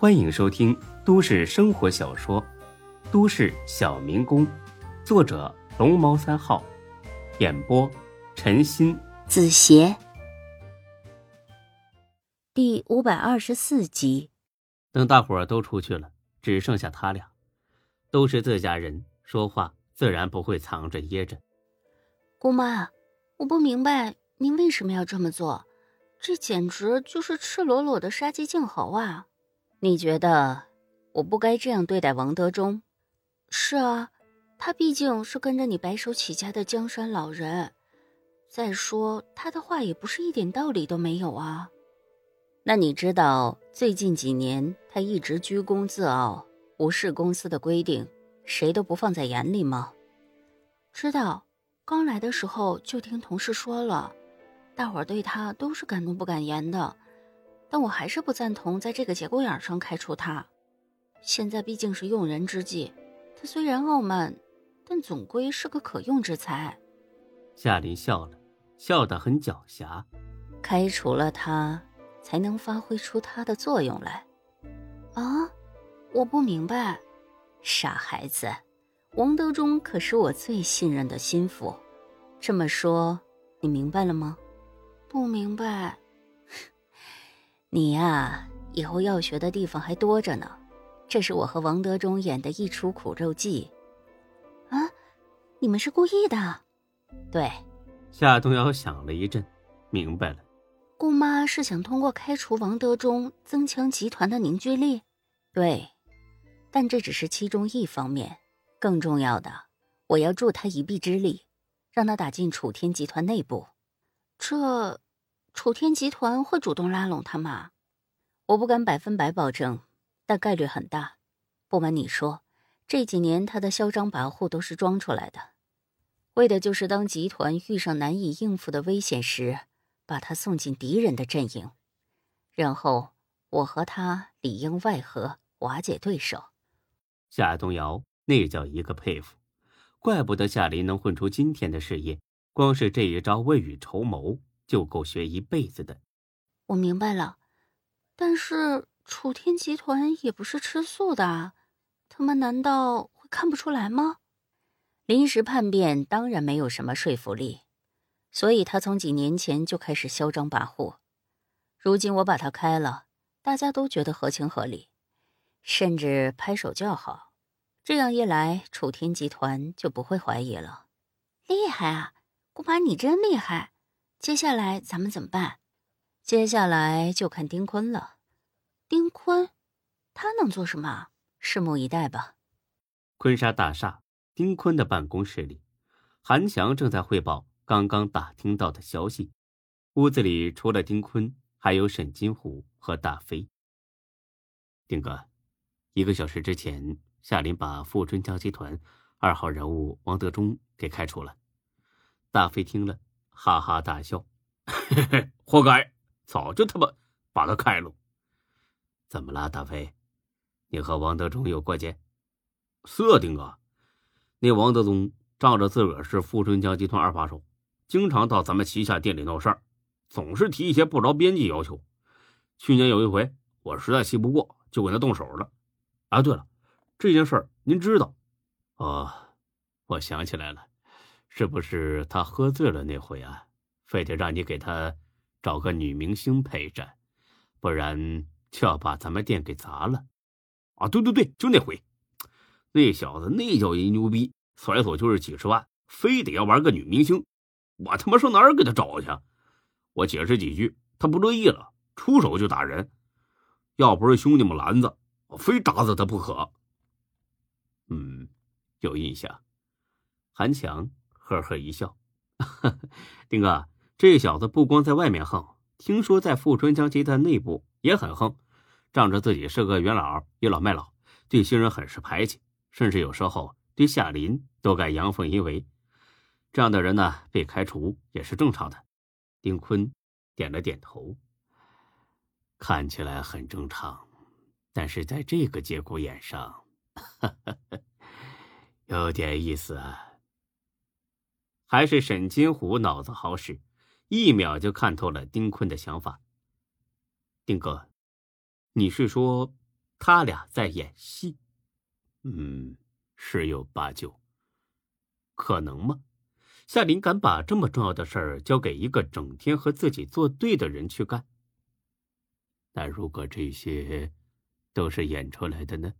欢迎收听都市生活小说《都市小民工》，作者龙猫三号，演播陈鑫、子邪，第五百二十四集。等大伙儿都出去了，只剩下他俩，都是自家人，说话自然不会藏着掖着。姑妈，我不明白您为什么要这么做，这简直就是赤裸裸的杀鸡儆猴啊！你觉得我不该这样对待王德忠？是啊，他毕竟是跟着你白手起家的江山老人。再说他的话也不是一点道理都没有啊。那你知道最近几年他一直居功自傲，无视公司的规定，谁都不放在眼里吗？知道，刚来的时候就听同事说了，大伙对他都是敢怒不敢言的。但我还是不赞同在这个节骨眼上开除他。现在毕竟是用人之际，他虽然傲慢，但总归是个可用之才。夏林笑了，笑得很狡黠。开除了他，才能发挥出他的作用来。啊，我不明白。傻孩子，王德忠可是我最信任的心腹。这么说，你明白了吗？不明白。你呀，以后要学的地方还多着呢。这是我和王德忠演的一出苦肉计。啊，你们是故意的？对。夏东瑶想了一阵，明白了。姑妈是想通过开除王德忠，增强集团的凝聚力。对，但这只是其中一方面。更重要的，我要助他一臂之力，让他打进楚天集团内部。这。楚天集团会主动拉拢他吗？我不敢百分百保证，但概率很大。不瞒你说，这几年他的嚣张跋扈都是装出来的，为的就是当集团遇上难以应付的危险时，把他送进敌人的阵营，然后我和他里应外合，瓦解对手。夏东瑶那叫一个佩服，怪不得夏林能混出今天的事业，光是这一招未雨绸缪。就够学一辈子的。我明白了，但是楚天集团也不是吃素的，他们难道会看不出来吗？临时叛变当然没有什么说服力，所以他从几年前就开始嚣张跋扈。如今我把他开了，大家都觉得合情合理，甚至拍手叫好。这样一来，楚天集团就不会怀疑了。厉害啊，姑妈，你真厉害！接下来咱们怎么办？接下来就看丁坤了。丁坤，他能做什么？拭目以待吧。坤沙大厦，丁坤的办公室里，韩强正在汇报刚刚打听到的消息。屋子里除了丁坤，还有沈金虎和大飞。丁哥，一个小时之前，夏林把富春江集团二号人物王德忠给开除了。大飞听了。哈哈大笑，嘿嘿，活该！早就他妈把他开了。怎么了，大飞？你和王德忠有过节？是丁哥，那王德忠仗着自个儿是富春江集团二把手，经常到咱们旗下店里闹事儿，总是提一些不着边际要求。去年有一回，我实在气不过，就跟他动手了。啊，对了，这件事儿您知道？哦，我想起来了。是不是他喝醉了那回啊？非得让你给他找个女明星陪着，不然就要把咱们店给砸了。啊，对对对，就那回，那小子那叫一牛逼，甩手就是几十万，非得要玩个女明星。我他妈上哪儿给他找去？我解释几句，他不乐意了，出手就打人。要不是兄弟们拦着，我非打死他不可。嗯，有印象，韩强。呵呵一笑，丁哥，这小子不光在外面横，听说在富春江集团内部也很横，仗着自己是个元老，倚老卖老，对新人很是排挤，甚至有时候对夏林都敢阳奉阴违。这样的人呢，被开除也是正常的。丁坤点了点头，看起来很正常，但是在这个节骨眼上，有点意思啊。还是沈金虎脑子好使，一秒就看透了丁坤的想法。丁哥，你是说他俩在演戏。嗯，十有八九。可能吗？夏林敢把这么重要的事儿交给一个整天和自己作对的人去干？但如果这些都是演出来的呢？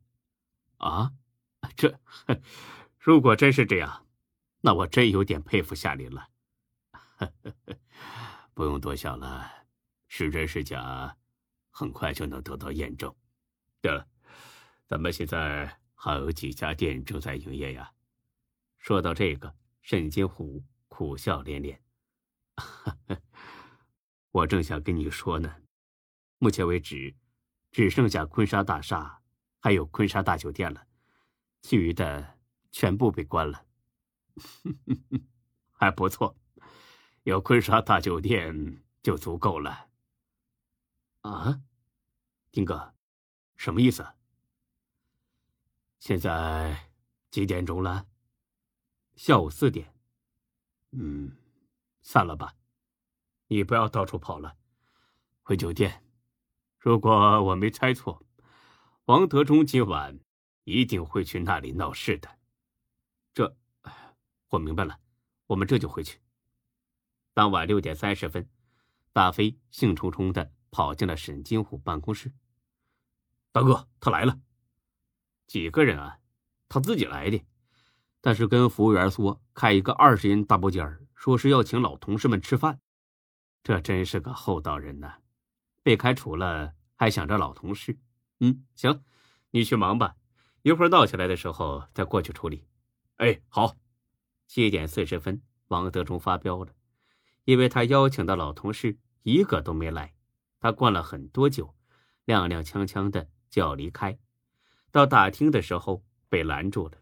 啊，这，如果真是这样，那我真有点佩服夏林了。不用多想了，是真是假，很快就能得到验证。对了，咱们现在还有几家店正在营业呀？说到这个，沈金虎苦笑连连。我正想跟你说呢，目前为止，只剩下坤沙大厦还有坤沙大酒店了，其余的全部被关了。哼哼哼还不错，有坤沙大酒店就足够了。啊，丁哥，什么意思？现在几点钟了？下午四点，嗯，散了吧，你不要到处跑了，回酒店。如果我没猜错，王德忠今晚一定会去那里闹事的。这，我明白了，我们这就回去。当晚六点三十分，大飞兴冲冲的跑进了沈金虎办公室。大哥，他来了。几个人啊？他自己来的。但是跟服务员说开一个二十人大包间说是要请老同事们吃饭，这真是个厚道人呐！被开除了还想着老同事。嗯，行，你去忙吧，一会儿闹起来的时候再过去处理。哎，好。七点四十分，王德忠发飙了，因为他邀请的老同事一个都没来，他灌了很多酒，踉踉跄跄的就要离开，到大厅的时候被拦住了。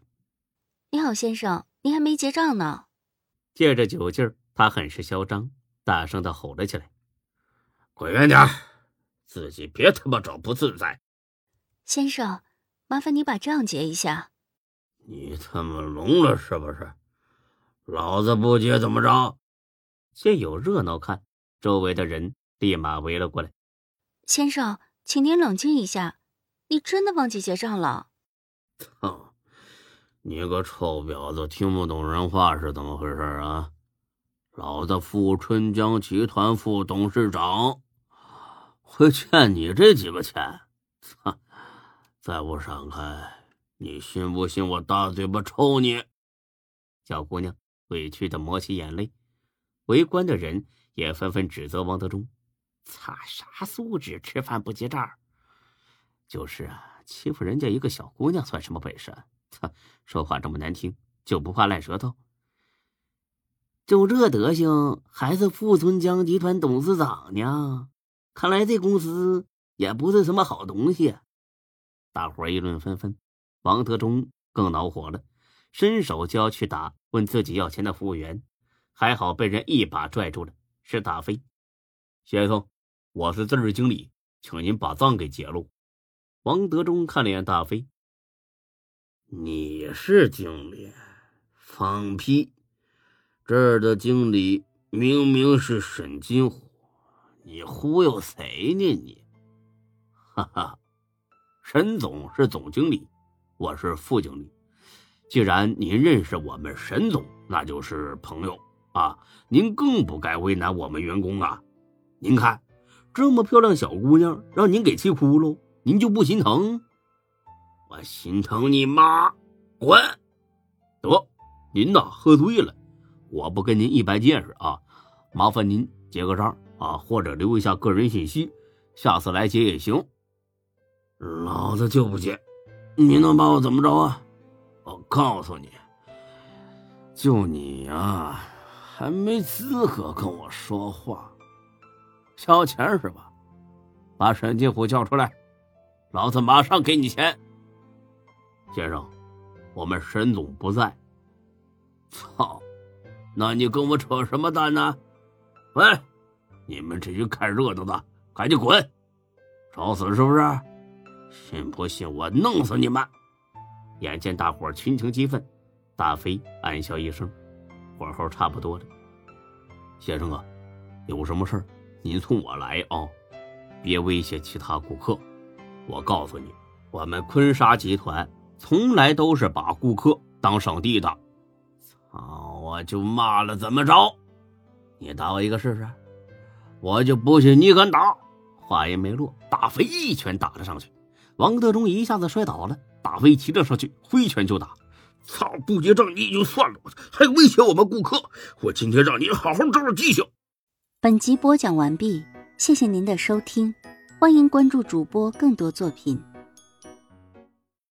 你好，先生，您还没结账呢。借着酒劲儿，他很是嚣张，大声的吼了起来：“滚远点自己别他妈找不自在。”先生，麻烦你把账结一下。你他妈聋了是不是？老子不接怎么着？见有热闹看，周围的人立马围了过来。先生，请您冷静一下，你真的忘记结账了？操！你个臭婊子，听不懂人话是怎么回事啊？老子富春江集团副董事长会欠你这几个钱？操！再不闪开，你信不信我大嘴巴抽你？小姑娘委屈的抹起眼泪，围观的人也纷纷指责王德忠：“擦，啥素质，吃饭不结账？就是啊，欺负人家一个小姑娘算什么本事？”哼，说话这么难听，就不怕烂舌头？就这德行，还是富春江集团董事长呢？看来这公司也不是什么好东西。大伙议论纷纷，王德忠更恼火了，伸手就要去打问自己要钱的服务员，还好被人一把拽住了，是大飞先生，我是这儿经理，请您把账给结了。王德忠看了一眼大飞。你是经理？放屁！这儿的经理明明是沈金虎，你忽悠谁呢？你，哈哈！沈总是总经理，我是副经理。既然您认识我们沈总，那就是朋友啊。您更不该为难我们员工啊！您看，这么漂亮小姑娘让您给气哭了，您就不心疼？我心疼你妈！滚！得，您呐喝醉了，我不跟您一般见识啊！麻烦您结个账啊，或者留一下个人信息，下次来结也行。老子就不结，你能把我怎么着啊？告诉你，就你呀，还没资格跟我说话。交钱是吧？把沈金虎叫出来，老子马上给你钱。先生，我们沈总不在。操，那你跟我扯什么淡呢？喂，你们这些看热闹的，赶紧滚！找死是不是？信不信我弄死你们？眼见大伙群情激愤，大飞暗笑一声，火候差不多了。先生啊，有什么事您冲我来啊，别威胁其他顾客。我告诉你。我们坤沙集团从来都是把顾客当上帝的。操，我就骂了，怎么着？你打我一个试试？我就不信你敢打！话音没落，大飞一拳打了上去，王德忠一下子摔倒了。大飞骑着上去，挥拳就打。操，不结账你也就算了，还威胁我们顾客！我今天让你好好长长记性。本集播讲完毕，谢谢您的收听，欢迎关注主播更多作品。